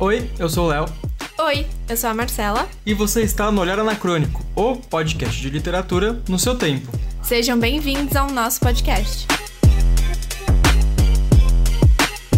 Oi, eu sou o Léo. Oi, eu sou a Marcela. E você está no Olhar Anacrônico, o podcast de literatura no seu tempo. Sejam bem-vindos ao nosso podcast.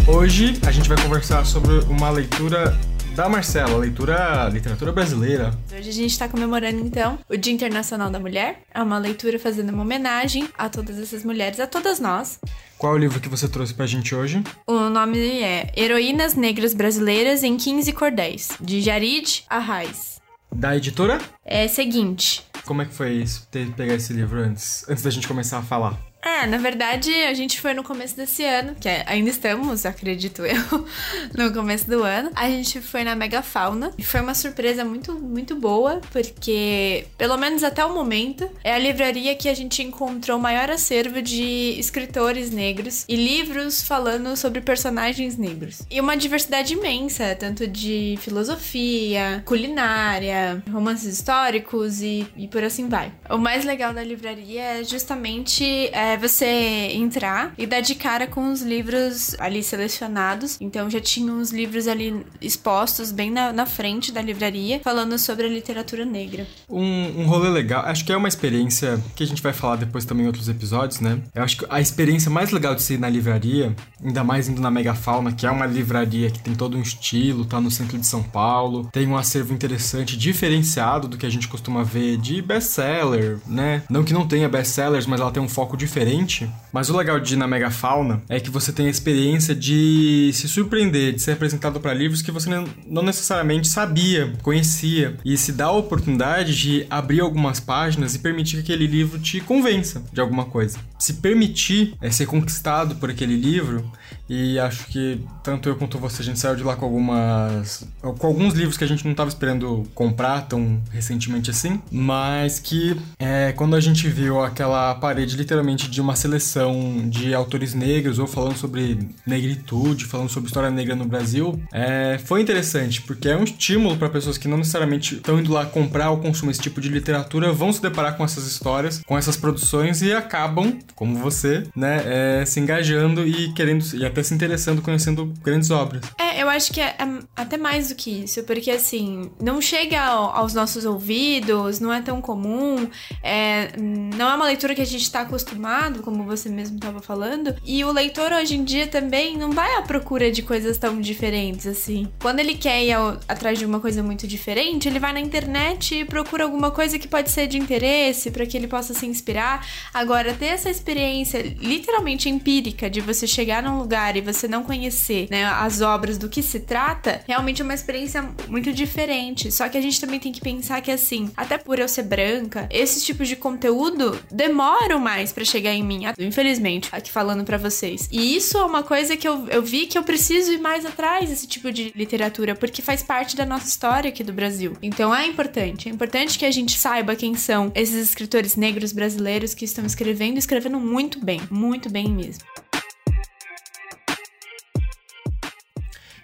Hoje a gente vai conversar sobre uma leitura da Marcela, leitura literatura brasileira. Hoje a gente está comemorando então o Dia Internacional da Mulher. É uma leitura fazendo uma homenagem a todas essas mulheres, a todas nós. Qual é o livro que você trouxe pra gente hoje? O nome é Heroínas Negras Brasileiras em 15 Cordéis, de Jarid Arraes. Da editora? É seguinte. Como é que foi isso, ter pegar esse livro antes, antes da gente começar a falar? É, na verdade, a gente foi no começo desse ano, que é, ainda estamos, acredito eu, no começo do ano. A gente foi na Mega Fauna e foi uma surpresa muito, muito boa, porque, pelo menos até o momento, é a livraria que a gente encontrou o maior acervo de escritores negros e livros falando sobre personagens negros. E uma diversidade imensa, tanto de filosofia, culinária, romances históricos e, e por assim vai. O mais legal da livraria é justamente. É, é você entrar e dar de cara com os livros ali selecionados. Então já tinha uns livros ali expostos bem na, na frente da livraria, falando sobre a literatura negra. Um, um rolê legal, acho que é uma experiência que a gente vai falar depois também em outros episódios, né? Eu acho que a experiência mais legal de ser na livraria, ainda mais indo na Megafauna, que é uma livraria que tem todo um estilo, tá no centro de São Paulo, tem um acervo interessante, diferenciado do que a gente costuma ver de best-seller, né? Não que não tenha best-sellers, mas ela tem um foco diferente diferente, mas o legal de ir na Megafauna é que você tem a experiência de se surpreender, de ser apresentado para livros que você não necessariamente sabia, conhecia, e se dá a oportunidade de abrir algumas páginas e permitir que aquele livro te convença de alguma coisa. Se permitir é, ser conquistado por aquele livro, e acho que tanto eu quanto você, a gente saiu de lá com algumas. com alguns livros que a gente não estava esperando comprar tão recentemente assim, mas que é, quando a gente viu aquela parede literalmente de uma seleção de autores negros ou falando sobre negritude, falando sobre história negra no Brasil, é, foi interessante, porque é um estímulo para pessoas que não necessariamente estão indo lá comprar ou consumir esse tipo de literatura, vão se deparar com essas histórias, com essas produções e acabam, como você, né, é, se engajando e querendo, e até se interessando, conhecendo grandes obras. É, eu acho que é, é até mais do que isso, porque assim, não chega ao, aos nossos ouvidos, não é tão comum, é, não é uma leitura que a gente está acostumado como você mesmo estava falando. E o leitor hoje em dia também não vai à procura de coisas tão diferentes assim. Quando ele quer ir ao, atrás de uma coisa muito diferente, ele vai na internet e procura alguma coisa que pode ser de interesse para que ele possa se inspirar. Agora, ter essa experiência literalmente empírica de você chegar num lugar e você não conhecer né, as obras do que se trata, realmente é uma experiência muito diferente. Só que a gente também tem que pensar que, assim, até por eu ser branca, esses tipos de conteúdo demoram mais para chegar em mim, infelizmente, aqui falando para vocês. E isso é uma coisa que eu, eu vi que eu preciso ir mais atrás desse tipo de literatura, porque faz parte da nossa história aqui do Brasil. Então é importante, é importante que a gente saiba quem são esses escritores negros brasileiros que estão escrevendo, escrevendo muito bem, muito bem mesmo.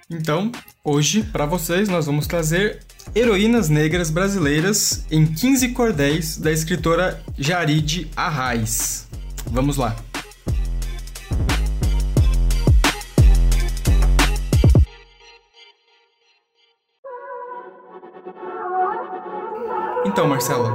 Então, hoje, para vocês, nós vamos trazer Heroínas Negras Brasileiras em 15 Cordéis, da escritora Jarid Arraes. Vamos lá. Então, Marcela,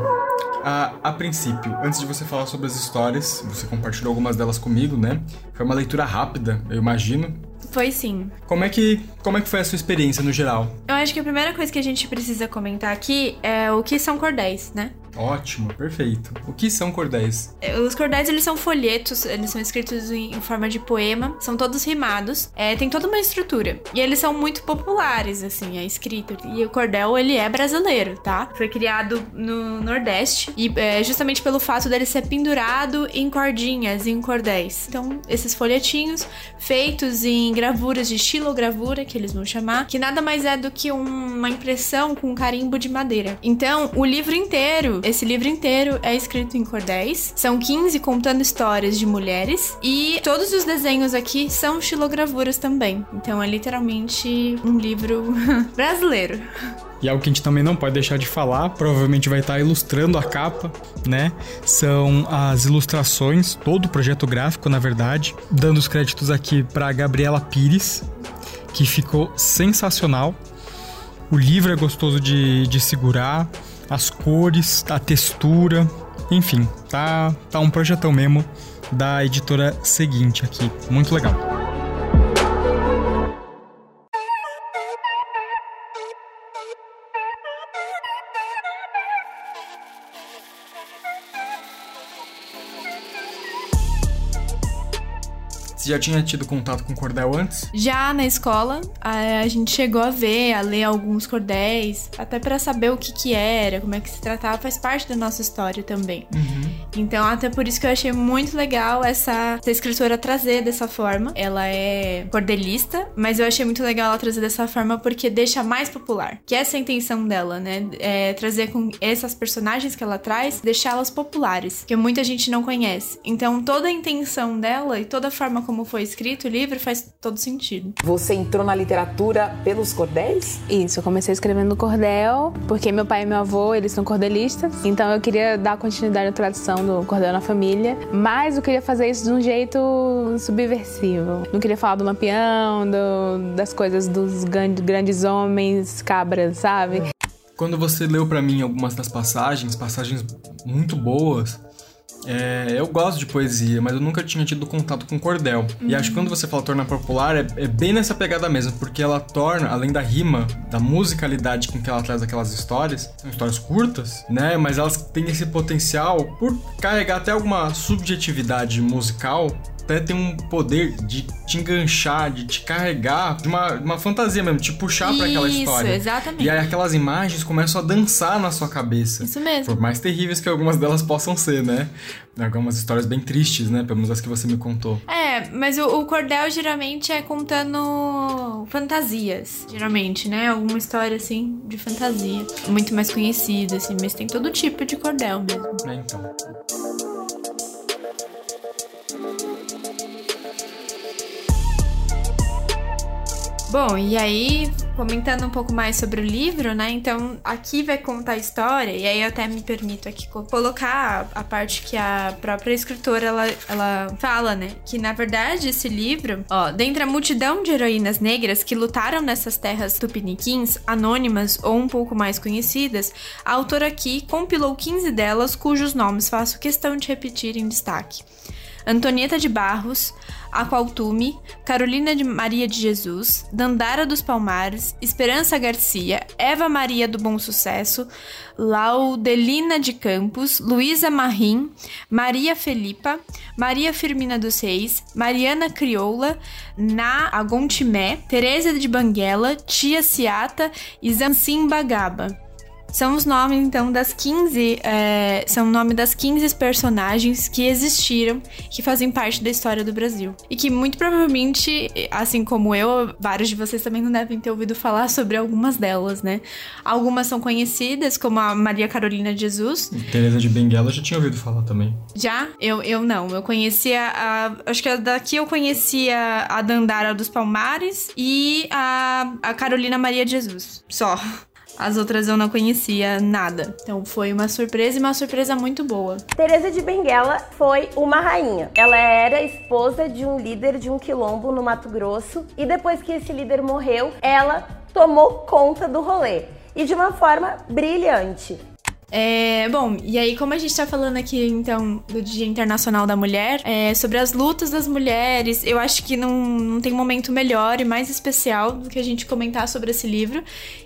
a, a, princípio, antes de você falar sobre as histórias, você compartilhou algumas delas comigo, né? Foi uma leitura rápida, eu imagino. Foi sim. Como é que como é que foi a sua experiência no geral? Eu acho que a primeira coisa que a gente precisa comentar aqui é o que são cordéis, né? Ótimo, perfeito. O que são cordéis? É, os cordéis, eles são folhetos, eles são escritos em, forma de poema, são todos rimados, é, tem toda uma estrutura. E eles são muito populares, assim, a escrita. E o cordel, ele é brasileiro, tá? Foi criado no Nordeste e é, justamente pelo fato dele ser pendurado em cordinhas, em cordéis. Então, esses folhetinhos feitos em gravuras de estilogravura, que eles vão chamar, que nada mais é do que uma impressão com um carimbo de madeira. Então, o livro inteiro esse livro inteiro é escrito em cordéis. São 15 contando histórias de mulheres. E todos os desenhos aqui são estilogravuras também. Então é literalmente um livro brasileiro. E algo que a gente também não pode deixar de falar, provavelmente vai estar ilustrando a capa, né? São as ilustrações, todo o projeto gráfico, na verdade. Dando os créditos aqui para Gabriela Pires, que ficou sensacional. O livro é gostoso de, de segurar, as cores, a textura, enfim, tá, tá um projetão mesmo da editora seguinte aqui. Muito legal. Você já tinha tido contato com cordel antes? Já na escola, a, gente chegou a ver, a ler alguns cordéis, até para saber o que que era, como é que se tratava, faz parte da nossa história também. Uhum. Então, até por isso que eu achei muito legal essa, essa escritora trazer dessa forma. Ela é cordelista, mas eu achei muito legal ela trazer dessa forma porque deixa mais popular. Que essa é a intenção dela, né? É trazer com essas personagens que ela traz, deixá-las populares, que muita gente não conhece. Então, toda a intenção dela e toda a forma como como foi escrito o livro faz todo sentido. Você entrou na literatura pelos cordéis? Isso, eu comecei escrevendo cordel, porque meu pai e meu avô, eles são cordelistas, então eu queria dar continuidade à tradição do cordel na família, mas eu queria fazer isso de um jeito subversivo. Não queria falar do lampião, do, das coisas dos grandes homens, cabras, sabe? Quando você leu para mim algumas das passagens, passagens muito boas, é, eu gosto de poesia, mas eu nunca tinha tido contato com cordel. Uhum. E acho que quando você fala tornar popular, é, é, bem nessa pegada mesmo, porque ela torna, além da rima, da musicalidade com que ela traz aquelas histórias, são histórias curtas, né? Mas elas têm esse potencial por carregar até alguma subjetividade musical até tem um poder de te enganchar, de te carregar, de uma, uma fantasia mesmo, te puxar para aquela história. Isso, exatamente. E aí aquelas imagens começam a dançar na sua cabeça. Isso mesmo. Por mais terríveis que algumas delas possam ser, né? Algumas histórias bem tristes, né? Pelo menos as que você me contou. É, mas o, o cordel geralmente é contando fantasias, geralmente, né? Alguma história assim de fantasia. Muito mais conhecida, assim, mas tem todo tipo de cordel mesmo. É, então. Bom, e aí, comentando um pouco mais sobre o livro, né? Então, aqui vai contar a história, e aí eu até me permito aqui colocar a parte que a própria escritora ela, ela fala, né? Que na verdade esse livro, ó, dentre a multidão de heroínas negras que lutaram nessas terras tupiniquins, anônimas ou um pouco mais conhecidas, a autora aqui compilou 15 delas cujos nomes faço questão de repetir em destaque. Antonieta de Barros, Aqualtume, Carolina de Maria de Jesus, Dandara dos Palmares, Esperança Garcia, Eva Maria do Bom Sucesso, Laudelina de Campos, Luísa Marim, Maria Felipa, Maria Firmina dos Reis, Mariana Crioula, Na Agontimé, Teresa de Banguela, Tia Ciata e Zansim Bagaba. São os nomes, então, das 15. É, são o nome das 15 personagens que existiram, que fazem parte da história do Brasil. E que muito provavelmente, assim como eu, vários de vocês também não devem ter ouvido falar sobre algumas delas, né? Algumas são conhecidas, como a Maria Carolina de Jesus. Teresa de Benguela já tinha ouvido falar também. Já? Eu, eu não. Eu conhecia a. Acho que daqui eu conhecia a Dandara dos Palmares e a, a Carolina Maria de Jesus. Só. As outras eu não conhecia nada. Então foi uma surpresa e uma surpresa muito boa. Teresa de Benguela foi uma rainha. Ela era esposa de um líder de um quilombo no Mato Grosso e depois que esse líder morreu, ela tomou conta do rolê e de uma forma brilhante. É, bom, e aí, como a gente tá falando aqui, então, do Dia Internacional da Mulher, é, sobre as lutas das mulheres, eu acho que não, não tem momento melhor e mais especial do que a gente comentar sobre esse livro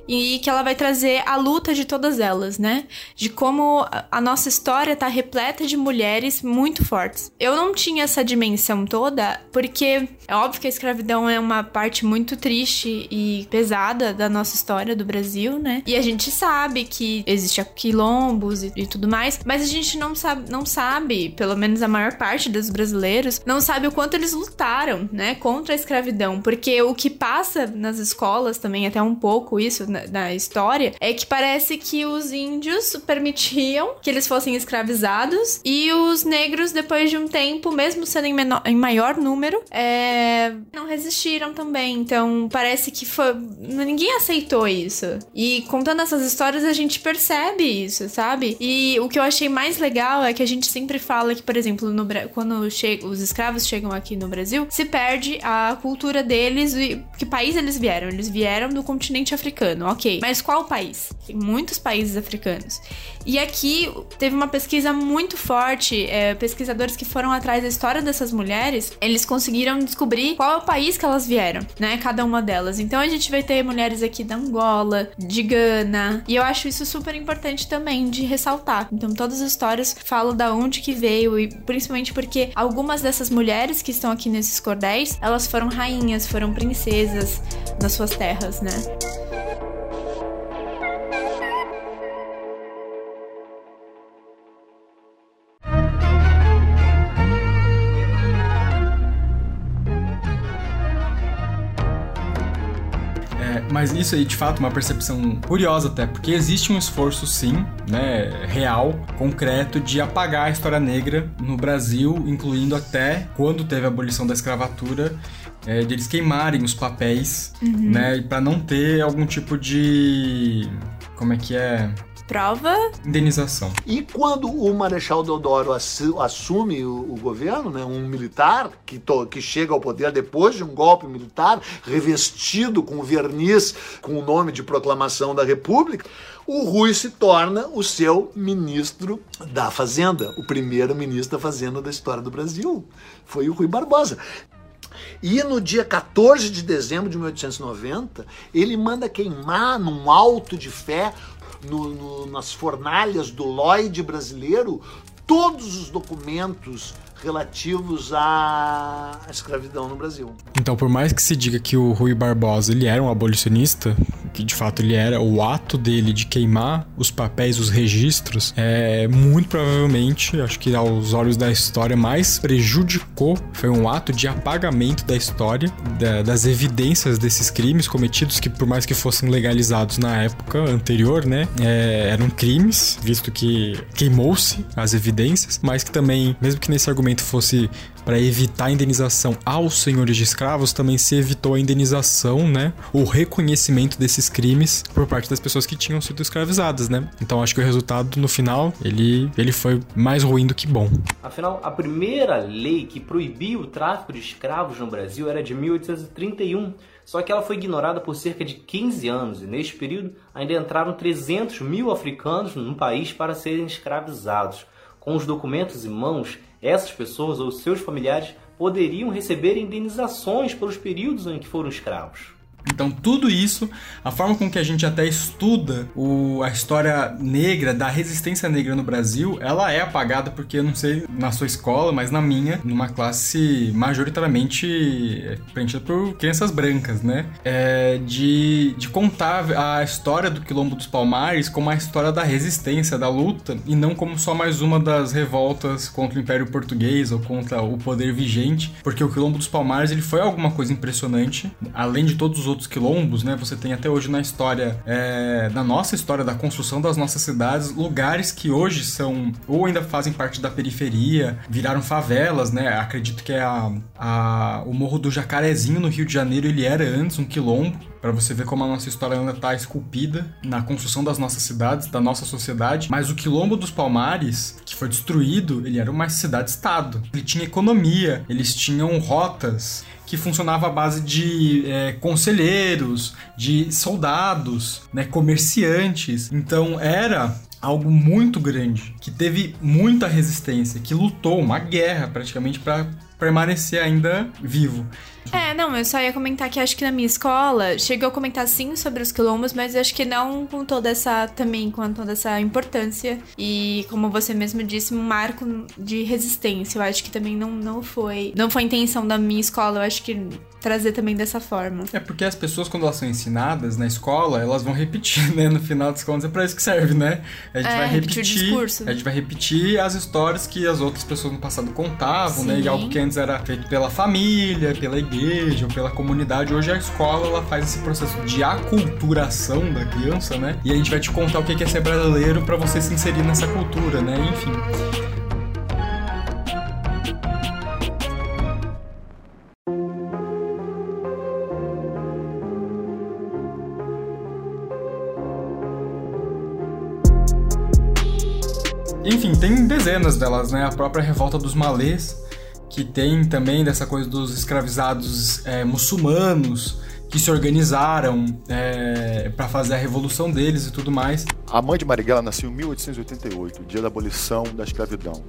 e que ela vai trazer a luta de todas elas, né? De como a nossa história tá repleta de mulheres muito fortes. Eu não tinha essa dimensão toda, porque é óbvio que a escravidão é uma parte muito triste e pesada da nossa história do Brasil, né? E a gente sabe que existe a quilombo quilombos e, e, tudo mais, mas a gente não sabe, não sabe, pelo menos a maior parte dos brasileiros, não sabe o quanto eles lutaram, né, contra a escravidão, porque o que passa nas escolas também, até um pouco isso na, na história, é que parece que os índios permitiam que eles fossem escravizados e os negros, depois de um tempo, mesmo sendo em, menor, em maior número, é, não resistiram também. Então, parece que foi. Ninguém aceitou isso. E contando essas histórias, a gente percebe isso, sabe? E o que eu achei mais legal é que a gente sempre fala que, por exemplo, no, quando os escravos chegam aqui no Brasil, se perde a cultura deles e que país eles vieram. Eles vieram do continente africano, ok. Mas qual país? Tem muitos países africanos. E aqui teve uma pesquisa muito forte, é, pesquisadores que foram atrás da história dessas mulheres, eles conseguiram descobrir qual é o país que elas vieram, né? Cada uma delas. Então a gente vai ter mulheres aqui da Angola, de Gana, e eu acho isso super importante também de ressaltar. Então todas as histórias falam da onde que veio e principalmente porque algumas dessas mulheres que estão aqui nesses cordéis, elas foram rainhas, foram princesas nas suas terras, né? Mas isso aí, de fato, é uma percepção curiosa até, porque existe um esforço, sim, né, real, concreto, de apagar a história negra no Brasil, incluindo até quando teve a abolição da escravatura, é, de eles queimarem os papéis, uhum. né, para não ter algum tipo de. Como é que é? Prova. Indenização. E quando o Marechal Deodoro assume o, o governo, né, um militar que, to, que chega ao poder depois de um golpe militar, revestido com verniz com o nome de proclamação da República, o Rui se torna o seu ministro da Fazenda, o primeiro ministro da Fazenda da história do Brasil. Foi o Rui Barbosa. E no dia 14 de dezembro de 1890, ele manda queimar num alto de fé no, no, nas fornalhas do Lloyd brasileiro todos os documentos relativos à escravidão no Brasil. Então, por mais que se diga que o Rui Barbosa ele era um abolicionista, que de fato ele era, o ato dele de queimar os papéis, os registros, é muito provavelmente, acho que aos olhos da história, mais prejudicou, foi um ato de apagamento da história, da, das evidências desses crimes cometidos, que por mais que fossem legalizados na época anterior, né, é, eram crimes, visto que queimou-se as evidências, mas que também, mesmo que nesse argumento fosse para evitar a indenização aos senhores de escravos, também se evitou a indenização, né? O reconhecimento desses crimes por parte das pessoas que tinham sido escravizadas, né? Então acho que o resultado no final ele, ele foi mais ruim do que bom. Afinal, a primeira lei que proibia o tráfico de escravos no Brasil era de 1831. Só que ela foi ignorada por cerca de 15 anos e neste período ainda entraram 300 mil africanos no país para serem escravizados. Com os documentos em mãos, essas pessoas ou seus familiares poderiam receber indenizações pelos períodos em que foram escravos. Então, tudo isso, a forma com que a gente até estuda o, a história negra, da resistência negra no Brasil, ela é apagada porque, eu não sei na sua escola, mas na minha, numa classe majoritariamente é, preenchida por crianças brancas, né? É de, de contar a história do Quilombo dos Palmares como a história da resistência, da luta, e não como só mais uma das revoltas contra o Império Português ou contra o poder vigente, porque o Quilombo dos Palmares ele foi alguma coisa impressionante, além de todos os outros outros quilombos, né? Você tem até hoje na história, é, na nossa história da construção das nossas cidades, lugares que hoje são ou ainda fazem parte da periferia, viraram favelas, né? Acredito que é a, a, o Morro do Jacarezinho no Rio de Janeiro, ele era antes um quilombo para você ver como a nossa história ainda está esculpida na construção das nossas cidades, da nossa sociedade. Mas o Quilombo dos Palmares, que foi destruído, ele era uma cidade-estado. Ele tinha economia, eles tinham rotas, que funcionava à base de é, conselheiros, de soldados, né, comerciantes. Então era algo muito grande, que teve muita resistência, que lutou uma guerra praticamente para permanecer ainda vivo. É, não, eu só ia comentar que acho que na minha escola chegou a comentar sim sobre os quilombos, mas acho que não com toda essa também com toda essa importância e como você mesmo disse, um marco de resistência. Eu acho que também não, não foi, não foi intenção da minha escola. Eu acho que trazer também dessa forma. É porque as pessoas, quando elas são ensinadas na escola, elas vão repetir, né? No final das contas, é pra isso que serve, né? A gente É, vai repetir o repetir. discurso. A gente vai repetir as histórias que as outras pessoas no passado contavam, né? E Sim. algo que antes era feito pela família, pela igreja ou pela comunidade. Hoje a escola ela faz esse processo de aculturação da criança, né? E a gente vai te contar o que é ser brasileiro pra você se inserir nessa cultura, né? Enfim, dezenas delas, né? A própria Revolta dos Malês, que tem também dessa coisa dos escravizados é, muçulmanos que se organizaram é, para fazer a revolução deles e tudo mais. A mãe de Marighella nasceu em 1888, dia da abolição da escravidão,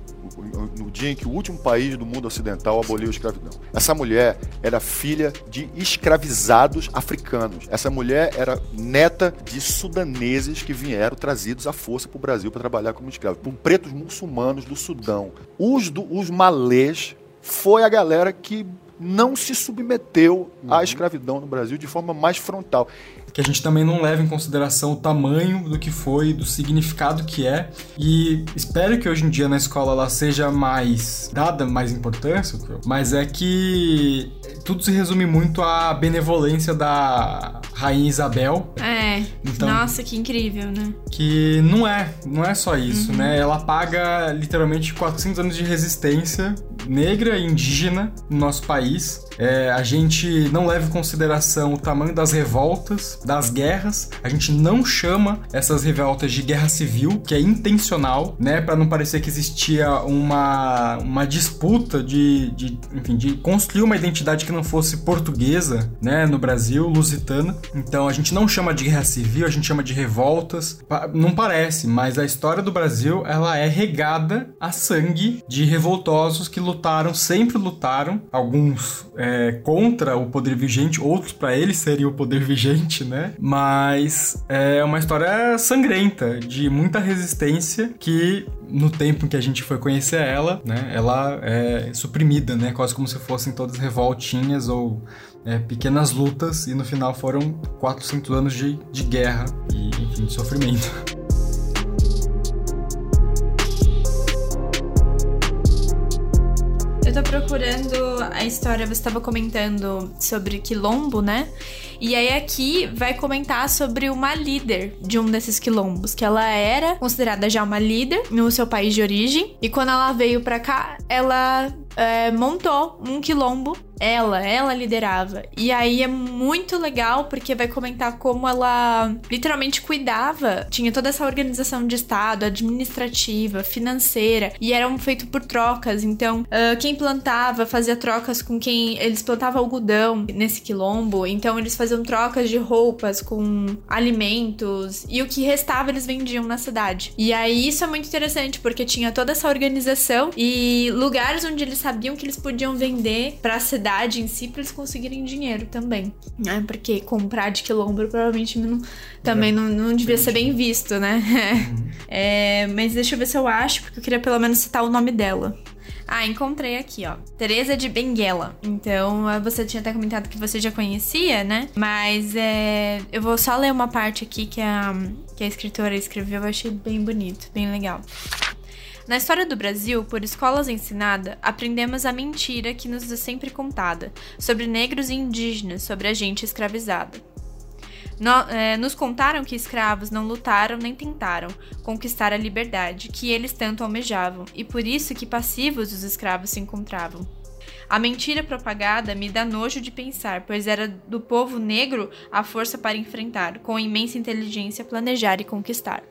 no dia em que o último país do mundo ocidental aboliu a escravidão. Essa mulher era filha de escravizados africanos. Essa mulher era neta de sudaneses que vieram trazidos à força para o Brasil para trabalhar como escravos, por pretos muçulmanos do Sudão. Os, do, os malês foi a galera que não se submeteu à escravidão no Brasil de forma mais frontal. Que a gente também não leva em consideração o tamanho do que foi, do significado que é. E espero que hoje em dia na escola ela seja mais dada mais importância, mas é que tudo se resume muito à benevolência da rainha Isabel, É. Então- Nossa, que incrível, né? que não é, não é só isso, né? Ela paga literalmente 400 anos de resistência negra e indígena no nosso país. É, a gente não leva em consideração o tamanho das revoltas, das guerras. A gente não chama essas revoltas de guerra civil, que é intencional, né? Para não parecer que existia uma, uma disputa de, de, enfim, de construir uma identidade que não fosse portuguesa, né? No Brasil, lusitana. Então a gente não chama de guerra civil, a gente chama de revoltas. Não parece, mas a história do Brasil ela é regada a sangue de revoltosos que lutaram, sempre lutaram, alguns é, contra o poder vigente, outros para eles seriam o poder vigente, né? Mas é uma história sangrenta, de muita resistência que no tempo em que a gente foi conhecer ela, né, ela é suprimida, né, quase como se fossem todas revoltinhas ou é, pequenas lutas e no final foram 400 anos de, de guerra e, enfim, de sofrimento. Procurando a história, você estava comentando sobre quilombo, né? E aí aqui vai comentar sobre uma líder de um desses quilombos, que ela era considerada já uma líder no seu país de origem. E quando ela veio pra cá, ela é, montou um quilombo. Ela, ela liderava. E aí é muito legal porque vai comentar como ela literalmente cuidava, tinha toda essa organização de estado, administrativa, financeira, e eram feito por trocas. Então, ah, quem plantava fazia trocas com quem eles plantavam algodão nesse quilombo, então eles faziam trocas de roupas com alimentos e o que restava eles vendiam na cidade. E aí isso é muito interessante porque tinha toda essa organização e lugares onde eles sabiam que eles podiam vender pra cidade em si pra eles conseguirem dinheiro também. Né? Porque comprar de quilombo provavelmente não- também não, não devia ser bem visto, né? É, mas deixa eu ver se eu acho, porque eu queria pelo menos citar o nome dela. Ah, encontrei aqui, ó. Teresa de Benguela. Então, eh, você tinha até comentado que você já conhecia, né? Mas é, eu vou só ler uma parte aqui que a, que a escritora escreveu. Eu achei bem bonito, bem legal. Na história do Brasil, por escolas ensinada, aprendemos a mentira que nos é sempre contada sobre negros e indígenas, sobre a gente escravizada. No- eh, nos contaram que escravos não lutaram nem tentaram conquistar a liberdade que eles tanto almejavam, e por isso que passivos os escravos se encontravam. A mentira propagada me dá nojo de pensar, pois era do povo negro a força para enfrentar, com imensa inteligência planejar e conquistar.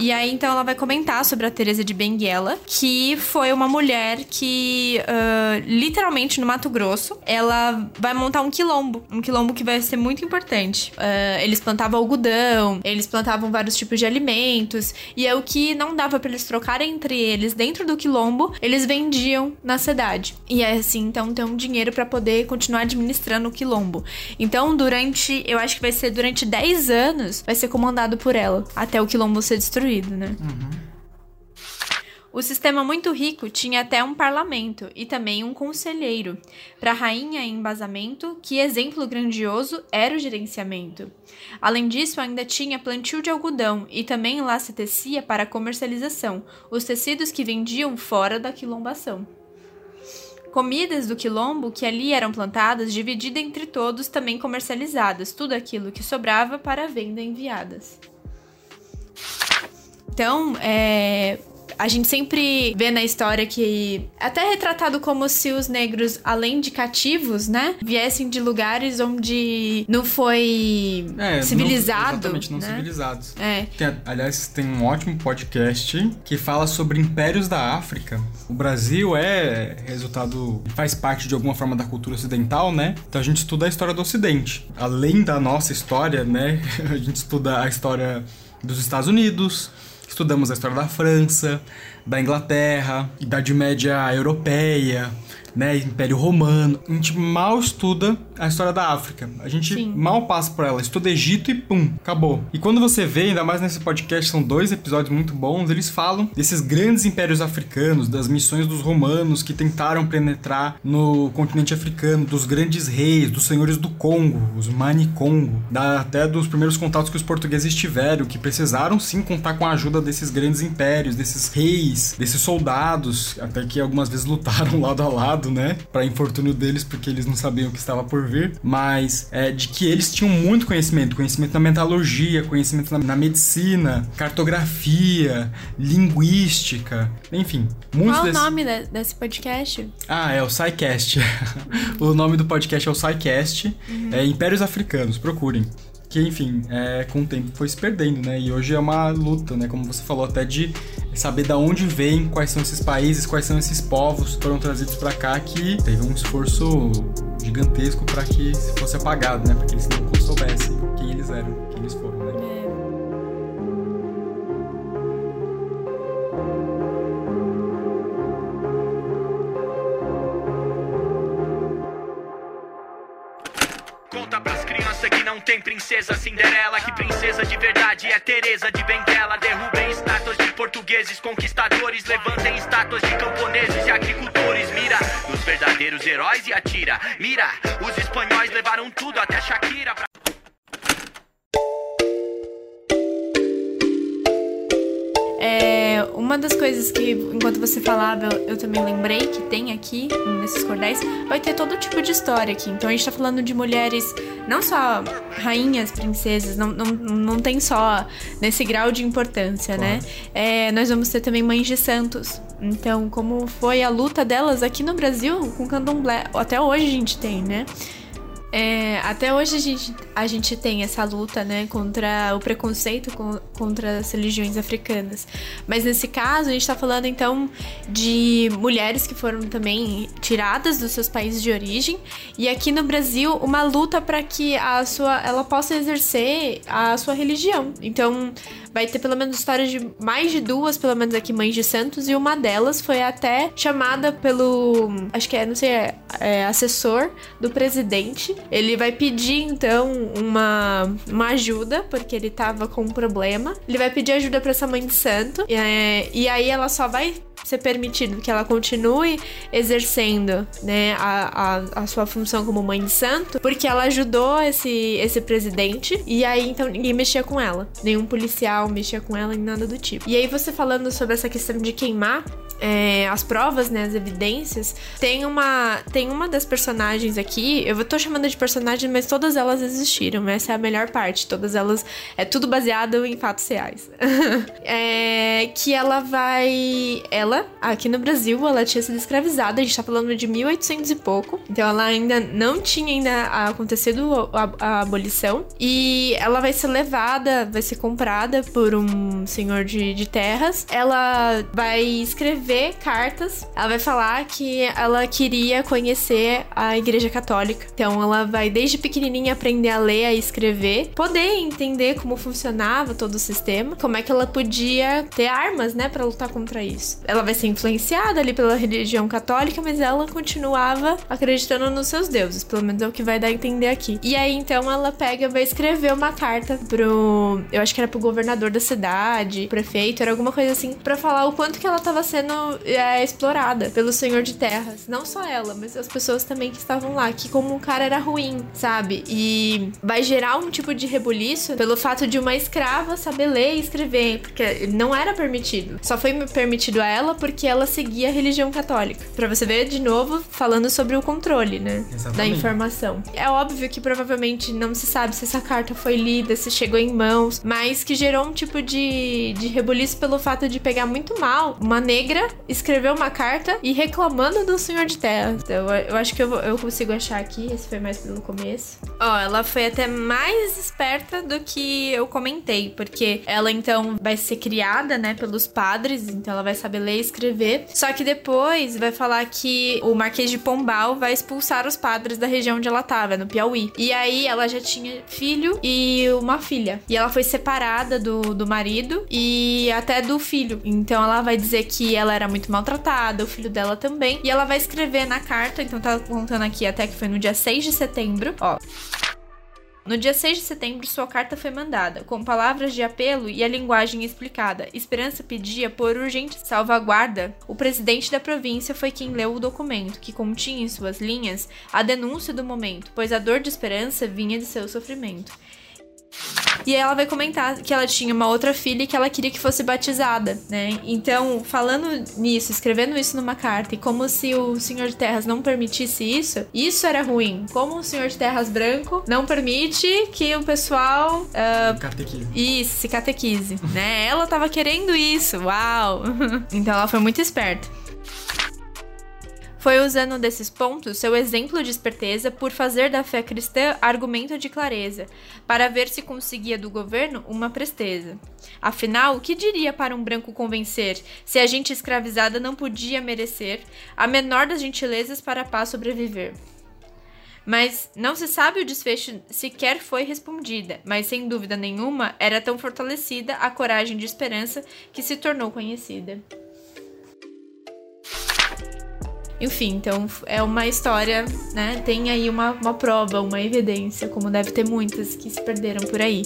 E aí, então, ela vai comentar sobre a Teresa de Benguela, que foi uma mulher que, ah, literalmente, no Mato Grosso, ela vai montar um quilombo. Um quilombo que vai ser muito importante. Ah, eles plantavam algodão, eles plantavam vários tipos de alimentos, e é o que não dava pra eles trocarem entre eles dentro do quilombo, eles vendiam na cidade. E é assim, então, ter um dinheiro pra poder continuar administrando o quilombo. Então, durante, eu acho que vai ser durante 10 anos, vai ser comandado por ela, até o quilombo ser destruído, né? O O sistema muito rico tinha até um parlamento e também um conselheiro. Para a rainha em embasamento, que exemplo grandioso era o gerenciamento. Além disso, ainda tinha plantio de algodão e também lá se tecia para comercialização os tecidos que vendiam fora da quilombação. Comidas do quilombo que ali eram plantadas, dividida entre todos, também comercializadas, tudo aquilo que sobrava para venda enviadas. Então, é, a gente sempre vê na história que até é retratado como se os negros, além de cativos, né, viessem de lugares onde não foi É, civilizado. Não, exatamente, não né? civilizados. É. Tem- aliás, tem um ótimo podcast que fala sobre impérios da África. O Brasil é resultado, faz parte de alguma forma da cultura ocidental, né? Então a gente estuda a história do Ocidente. Além da nossa história, né? A gente estuda a história dos Estados Unidos, estudamos a história da França, da Inglaterra, Idade Média Europeia, né? Império Romano. A gente mal estuda a história da África. A gente Sim. mal passa por ela. Estuda Egito e pum, acabou. E quando você vê, ainda mais nesse podcast, são dois episódios muito bons, eles falam desses grandes impérios africanos, das missões dos romanos que tentaram penetrar no continente africano, dos grandes reis, dos senhores do Congo, os Mani Congo, da, até dos primeiros contatos que os portugueses tiveram, que precisaram sim contar com a ajuda desses grandes impérios, desses reis, desses soldados, até que algumas vezes lutaram lado a lado, né? Pra infortúnio deles, porque eles não sabiam o que estava por vir, mas é, de que eles tinham muito conhecimento, conhecimento na metalurgia, conhecimento na, na medicina, cartografia, linguística, enfim, muitos Qual o desses... nome de- desse podcast? Ah, é o SciCast. o nome do podcast é o SciCast. É Impérios Africanos, procurem. Que, enfim, é, com o tempo foi se perdendo, né? E hoje é uma luta, né? Como você falou, até de saber da onde vem, quais são esses países, quais são esses povos que foram trazidos pra cá, que teve um esforço gigantesco pra que fosse apagado, né? Pra que eles não soubessem quem eles eram, tem princesa Cinderela Que princesa de verdade é Teresa de Benguela. Derrubem estátuas de portugueses conquistadores Levantem estátuas de camponeses e agricultores. Mira nos verdadeiros heróis e atira. Mira, os espanhóis levaram tudo até Shakira pra... uma das coisas que, enquanto você falava, eu, eu também lembrei que tem aqui, nesses cordéis, vai ter todo tipo de história aqui. Então a gente tá falando de mulheres, não só rainhas, princesas, não, não, não tem só nesse grau de importância, né? É, nós vamos ter também mães de santos. Então, como foi a luta delas aqui no Brasil com candomblé, até hoje a gente tem, né? É, até hoje a gente, a gente tem essa luta, né, contra o preconceito com- contra as religiões africanas. Mas nesse caso, a gente tá falando então de mulheres que foram também tiradas dos seus países de origem e aqui no Brasil uma luta para que a sua ela possa exercer a sua religião. Então, vai ter pelo menos histórias de mais de duas, pelo menos aqui, mães de santos, e uma delas foi até chamada pelo, acho que é, não sei, é, é, assessor do presidente. Ele vai pedir, então, uma, uma ajuda, porque ele tava com um problema. Ele vai pedir ajuda pra essa mãe de santo, é, e aí ela só vai ser permitido que ela continue exercendo, né, a, a, a sua função como mãe de santo, porque ela ajudou esse, esse presidente, e aí então ninguém mexia com ela. Nenhum policial mexia com ela, nem nada do tipo. E aí você falando sobre essa questão de queimar é, as provas, né, as evidências, tem uma, tem uma das personagens aqui, eu tô chamando de personagem, mas todas elas existiram, essa é a melhor parte, todas elas, é tudo baseado em fatos reais. é, que ela vai, ela, aqui no Brasil, ela tinha sido escravizada, a gente tá falando de 1800 e pouco, então ela ainda não tinha ainda acontecido a, a abolição, e ela vai ser levada, vai ser comprada por um senhor de, de terras, ela vai escrever cartas. Ela vai falar que ela queria conhecer a Igreja Católica. Então ela vai desde pequenininha aprender a ler, a escrever, poder entender como funcionava todo o sistema, como é que ela podia ter armas, né, para lutar contra isso. Ela vai ser influenciada ali pela religião católica, mas ela continuava acreditando nos seus deuses, pelo menos é o que vai dar a entender aqui. E aí então ela pega, vai escrever uma carta pro, eu acho que era pro governador da cidade, prefeito, era alguma coisa assim, para falar o quanto que ela tava sendo é, explorada pelo senhor de terras, não só ela, mas as pessoas também que estavam lá, que como o cara era ruim, sabe? E vai gerar um tipo de rebuliço pelo fato de uma escrava saber ler e escrever, porque não era permitido. Só foi permitido a ela porque ela seguia a religião católica. Para você ver de novo falando sobre o controle, né, Exatamente. da informação. É óbvio que provavelmente não se sabe se essa carta foi lida, se chegou em mãos, mas que gerou um tipo de, de rebuliço pelo fato de pegar muito mal uma negra escreveu uma carta e reclamando do senhor de terra. Então, eu acho que eu, eu consigo achar aqui, esse foi mais pelo começo. Ó, ela foi até mais esperta do que eu comentei, porque ela então vai ser criada, né, pelos padres, então ela vai saber ler escrever. Só que depois vai falar que o Marquês de Pombal vai expulsar os padres da região onde ela tava, no Piauí. E aí ela já tinha filho e uma filha. E ela foi separada do, do marido e até do filho. Então ela vai dizer que ela era muito maltratada, o filho dela também. E ela vai escrever na carta, então tá contando aqui até que foi no dia 6 de setembro, ó. No dia 6 de setembro, sua carta foi mandada, com palavras de apelo e a linguagem explicada. Esperança pedia por urgente salvaguarda. O presidente da província foi quem leu o documento, que continha em suas linhas a denúncia do momento, pois a dor de Esperança vinha de seu sofrimento. E ela vai comentar que ela tinha uma outra filha e que ela queria que fosse batizada, né? Então, falando nisso, escrevendo isso numa carta, e como se o Senhor de Terras não permitisse isso, isso era ruim. Como o Senhor de Terras branco não permite que o pessoal. Uh, Catequise. isso, se catequize, né? Ela tava querendo isso, uau! então ela foi muito esperta. Foi usando desses pontos seu exemplo de esperteza por fazer da fé cristã argumento de clareza, para ver se conseguia do governo uma presteza. Afinal, o que diria para um branco convencer se a gente escravizada não podia merecer a menor das gentilezas para a paz sobreviver? Mas não se sabe o desfecho sequer foi respondida, mas sem dúvida nenhuma era tão fortalecida a coragem de esperança que se tornou conhecida. Enfim, então é uma história, né? Tem aí uma, uma prova, uma evidência, como deve ter muitas que se perderam por aí.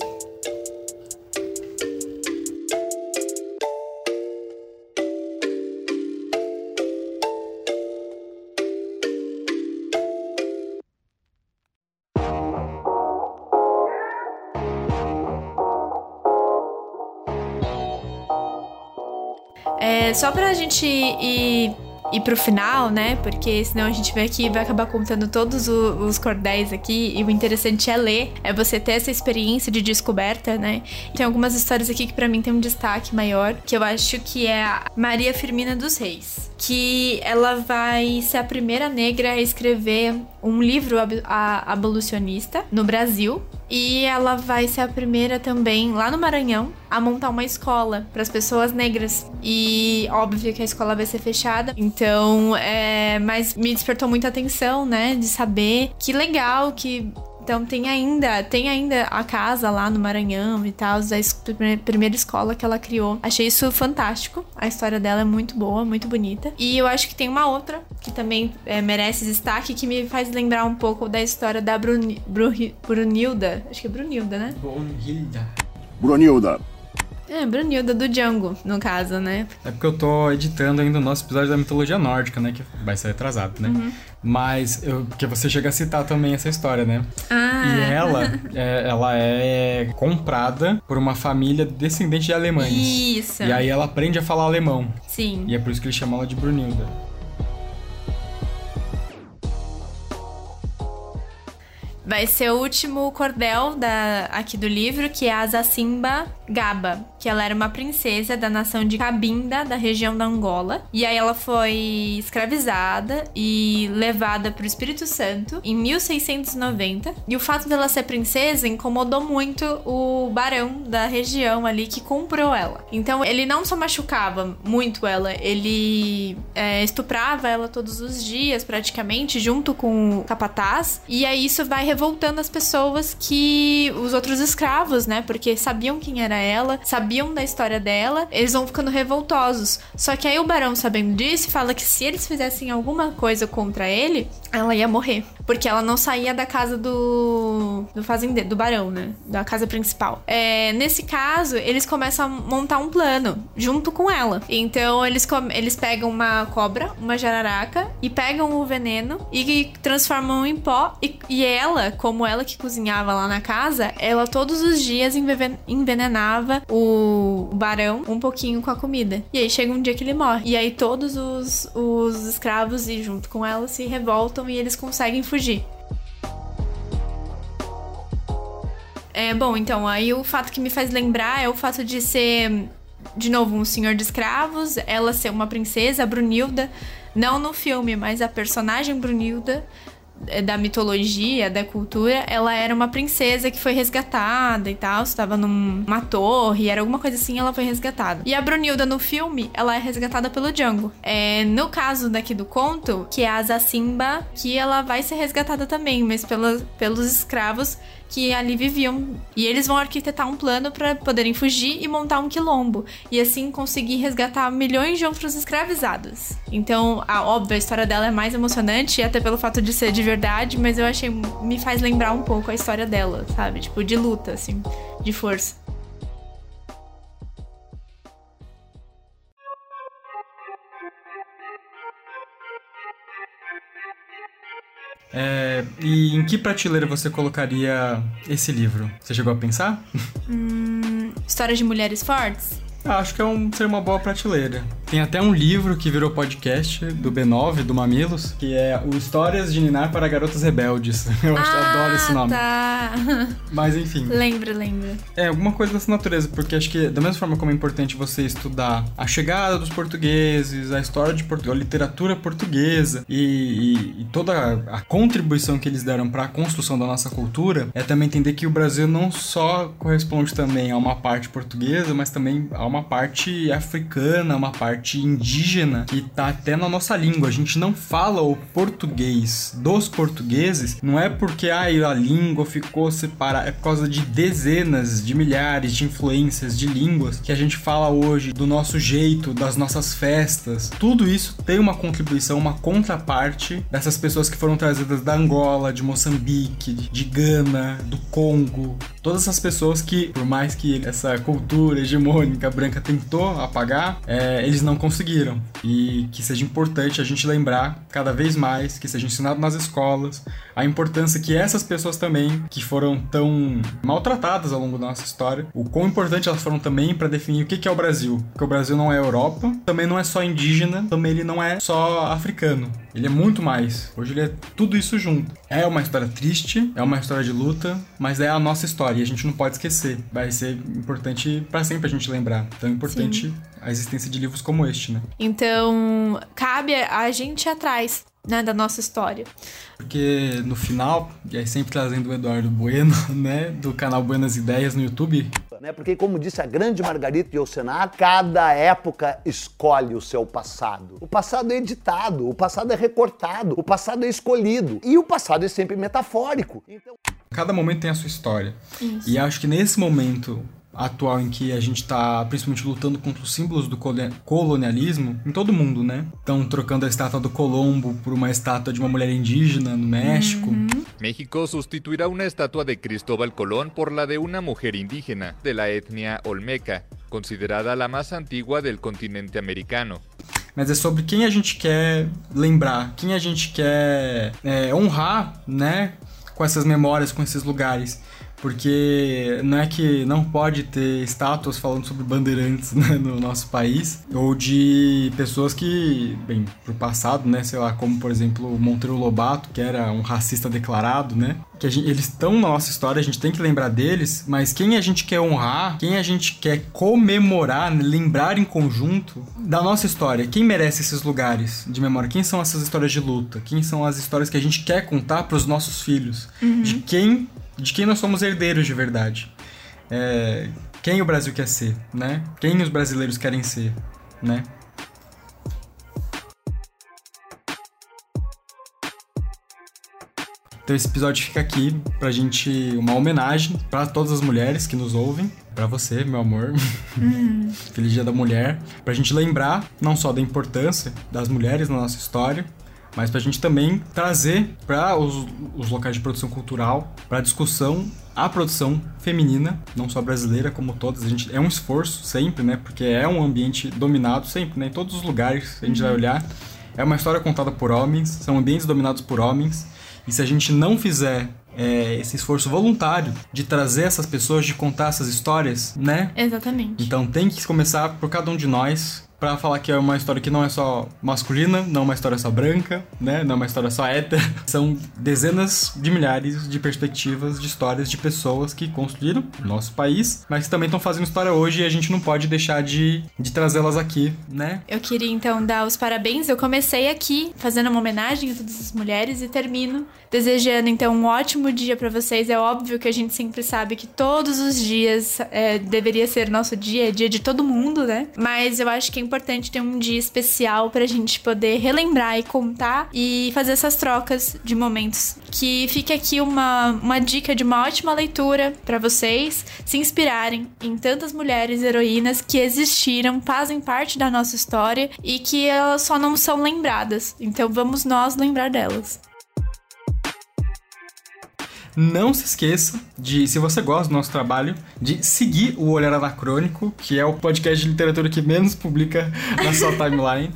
É, só pra gente ir ir pro final, né? Porque senão a gente vem aqui e vai acabar contando todos os cordéis aqui. E o interessante é ler, é você ter essa experiência de descoberta, né? Tem algumas histórias aqui que pra mim tem um destaque maior, que eu acho que é a Maria Firmina dos Reis. Que ela vai ser a primeira negra a escrever um livro ab- abolicionista no Brasil. E ela vai ser a primeira também, lá no Maranhão, a montar uma escola para as pessoas negras. E óbvio que a escola vai ser fechada. Então, é. Mas me despertou muita atenção, né? De saber que legal que. Então tem ainda, tem ainda a casa lá no Maranhão e tal, a primeira escola que ela criou. Achei isso fantástico. A história dela é muito boa, muito bonita. E eu acho que tem uma outra que também é, merece destaque, que me faz lembrar um pouco da história da Bruni, Bru- Brunilda. Acho que é Brunilda, né? Brunhilda. Brunilda. É, Brunilda do Django, no caso, né? É porque eu tô editando ainda o nosso episódio da mitologia nórdica, né? Que vai ser atrasado, né? Uhum. Mas, eu, porque você chega a citar também essa história, né? Ah. E ela, é, ela é comprada por uma família descendente de alemães. Isso. E aí ela aprende a falar alemão. Sim. E é por isso que eles chamam ela de Brunilda. Vai ser o último cordel da, aqui do livro, que é a Zacimba Gaba. Que ela era uma princesa da nação de Cabinda, da região da Angola. E aí ela foi escravizada e levada para o Espírito Santo em 1690. E o fato dela ser princesa incomodou muito o barão da região ali que comprou ela. Então ele não só machucava muito ela, ele é, estuprava ela todos os dias, praticamente, junto com o capataz. E aí isso vai revoltando as pessoas que. os outros escravos, né? Porque sabiam quem era ela, sabiam da história dela, eles vão ficando revoltosos. Só que aí o barão, sabendo disso, fala que se eles fizessem alguma coisa contra ele, ela ia morrer. Porque ela não saía da casa do. do fazendeiro, do barão, né? Da casa principal. É, nesse caso, eles começam a montar um plano junto com ela. Então eles, eles pegam uma cobra, uma jararaca, e pegam o veneno e transformam em pó. E, e ela, como ela que cozinhava lá na casa, ela todos os dias envenenava o barão um pouquinho com a comida. E aí chega um dia que ele morre. E aí todos os, os escravos e junto com ela se revoltam e eles conseguem fugir. É, bom, então, aí o fato que me faz lembrar é o fato de ser, de novo, um senhor de escravos, ela ser uma princesa, a Brunilda, não no filme, mas a personagem Brunilda da mitologia, da cultura, ela era uma princesa que foi resgatada e tal, estava numa torre, era alguma coisa assim, ela foi resgatada. E a Brunilda no filme, ela é resgatada pelo Django. É, no caso daqui do conto, que é a Zacimba, que ela vai ser resgatada também, mas pelos pelos escravos que ali viviam. E eles vão arquitetar um plano para poderem fugir e montar um quilombo. E assim conseguir resgatar milhões de outros escravizados. Então, a óbvia, a história dela é mais emocionante, até pelo fato de ser de verdade, mas eu achei. me faz lembrar um pouco a história dela, sabe? Tipo, de luta, assim, de força. É, e em que prateleira você colocaria esse livro? Você chegou a pensar? Hum, histórias de mulheres fortes? Acho que é um, seria uma boa prateleira. Tem até um livro que virou podcast do B9, do Mamilos, que é o Histórias de Ninar para Garotas Rebeldes. Eu ah, adoro esse nome. Tá. Mas enfim. Lembra, lembra. É, alguma coisa dessa natureza, porque acho que da mesma forma como é importante você estudar a chegada dos portugueses, a história de Portugal, a literatura portuguesa e, e, e toda a, contribuição que eles deram para a construção da nossa cultura, é também entender que o Brasil não só corresponde também a uma parte portuguesa, mas também a uma parte africana, uma parte parte indígena que tá até na nossa língua. A gente não fala o português dos portugueses, não é porque ai, a língua ficou separada, é por causa de dezenas de milhares de influências de línguas que a gente fala hoje, do nosso jeito, das nossas festas. Tudo isso tem uma contribuição, uma contraparte dessas pessoas que foram trazidas da Angola, de Moçambique, de Gana, do Congo. Todas essas pessoas que, por mais que essa cultura hegemônica branca tentou apagar, é, eles não não conseguiram. E que seja importante a gente lembrar cada vez mais, que seja ensinado nas escolas, a importância que essas pessoas também, que foram tão maltratadas ao longo da nossa história, o quão importante elas foram também para definir o que é o Brasil. Porque o Brasil não é Europa, também não é só indígena, também ele não é só africano. Ele é muito mais. Hoje ele é tudo isso junto. É uma história triste, é uma história de luta, mas é a nossa história e a gente não pode esquecer. Vai ser importante para sempre a gente lembrar. Então é importante Sim. A existência de livros como este, né? Então, cabe a gente atrás né, da nossa história. Porque no final, e aí sempre trazendo o Eduardo Bueno, né, do canal Buenas Ideias no YouTube. Né, porque, como disse a grande Margarita Yourcenar, cada época escolhe o seu passado. O passado é editado, o passado é recortado, o passado é escolhido. E o passado é sempre metafórico. Então... Cada momento tem a sua história. Isso. E acho que nesse momento atual em que a gente está principalmente lutando contra os símbolos do colonialismo em todo mundo, né? Estão trocando a estátua do Colombo por uma estátua de uma mulher indígena no México. Uhum. México sustituirá uma estátua de Cristóbal Colón por la de uma mulher indígena de la etnia olmeca, considerada a mais antiga del continente americano. Mas é sobre quem a gente quer lembrar, quem a gente quer é, honrar, né? Com essas memórias, com esses lugares. Porque não é que não pode ter estátuas falando sobre bandeirantes né, no nosso país, ou de pessoas que, bem, pro passado, né, sei lá, como por exemplo Monteiro Lobato, que era um racista declarado, né, que gente, eles estão na nossa história, a gente tem que lembrar deles, mas quem a gente quer honrar, quem a gente quer comemorar, lembrar em conjunto da nossa história, quem merece esses lugares de memória, quem são essas histórias de luta, quem são as histórias que a gente quer contar para os nossos filhos, uhum. de quem de quem nós somos herdeiros de verdade. É, quem o Brasil quer ser, né? Quem os brasileiros querem ser, né? Então esse episódio fica aqui pra gente uma homenagem para todas as mulheres que nos ouvem, para você, meu amor. Hum. Feliz Dia da Mulher, pra gente lembrar não só da importância das mulheres na nossa história, mas para a gente também trazer para os, os, locais de produção cultural, para discussão, a produção feminina, não só brasileira, como todas. A gente, é um esforço sempre, né? Porque é um ambiente dominado sempre, né? Em todos os lugares a gente uhum. vai olhar. É uma história contada por homens, são ambientes dominados por homens. E se a gente não fizer é, esse esforço voluntário de trazer essas pessoas, de contar essas histórias, né? Exatamente. Então tem que começar por cada um de nós para falar que é uma história que não é só masculina, não é uma história só branca, né? Não é uma história só hétero. São dezenas de milhares de perspectivas de histórias de pessoas que construíram nosso país, mas que também estão fazendo história hoje e a gente não pode deixar de, de trazê-las aqui, né? Eu queria então dar os parabéns. Eu comecei aqui fazendo uma homenagem a todas as mulheres e termino desejando então um ótimo dia para vocês. É óbvio que a gente sempre sabe que todos os dias é, deveria ser nosso dia, é dia de todo mundo, né? Mas eu acho que é importante ter um dia especial pra gente poder relembrar e contar e fazer essas trocas de momentos. Que fique aqui uma, uma dica de uma ótima leitura para vocês se inspirarem em tantas mulheres heroínas que existiram, fazem parte da nossa história e que elas só não são lembradas. Então vamos nós lembrar delas. Não se esqueça de, se você gosta do nosso trabalho, de seguir o Olhar Anacrônico, que é o podcast de literatura que menos publica na sua timeline.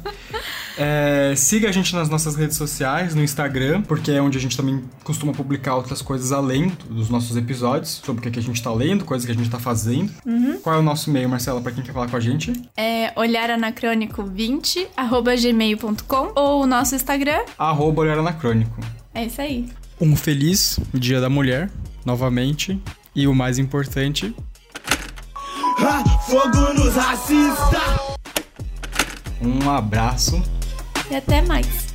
É, siga a gente nas nossas redes sociais, no Instagram, porque é onde a gente também costuma publicar outras coisas além dos nossos episódios, sobre o que a gente tá lendo, coisas que a gente tá fazendo. Uhum. Qual é o nosso e-mail, Marcela, pra quem quer falar com a gente? É olharanacrônico20, arroba gmail.com ou o nosso Instagram, arroba olharanacrônico. É isso aí. Um feliz Dia da Mulher, novamente. E o mais importante. fogo nos racista! Um abraço. E até mais.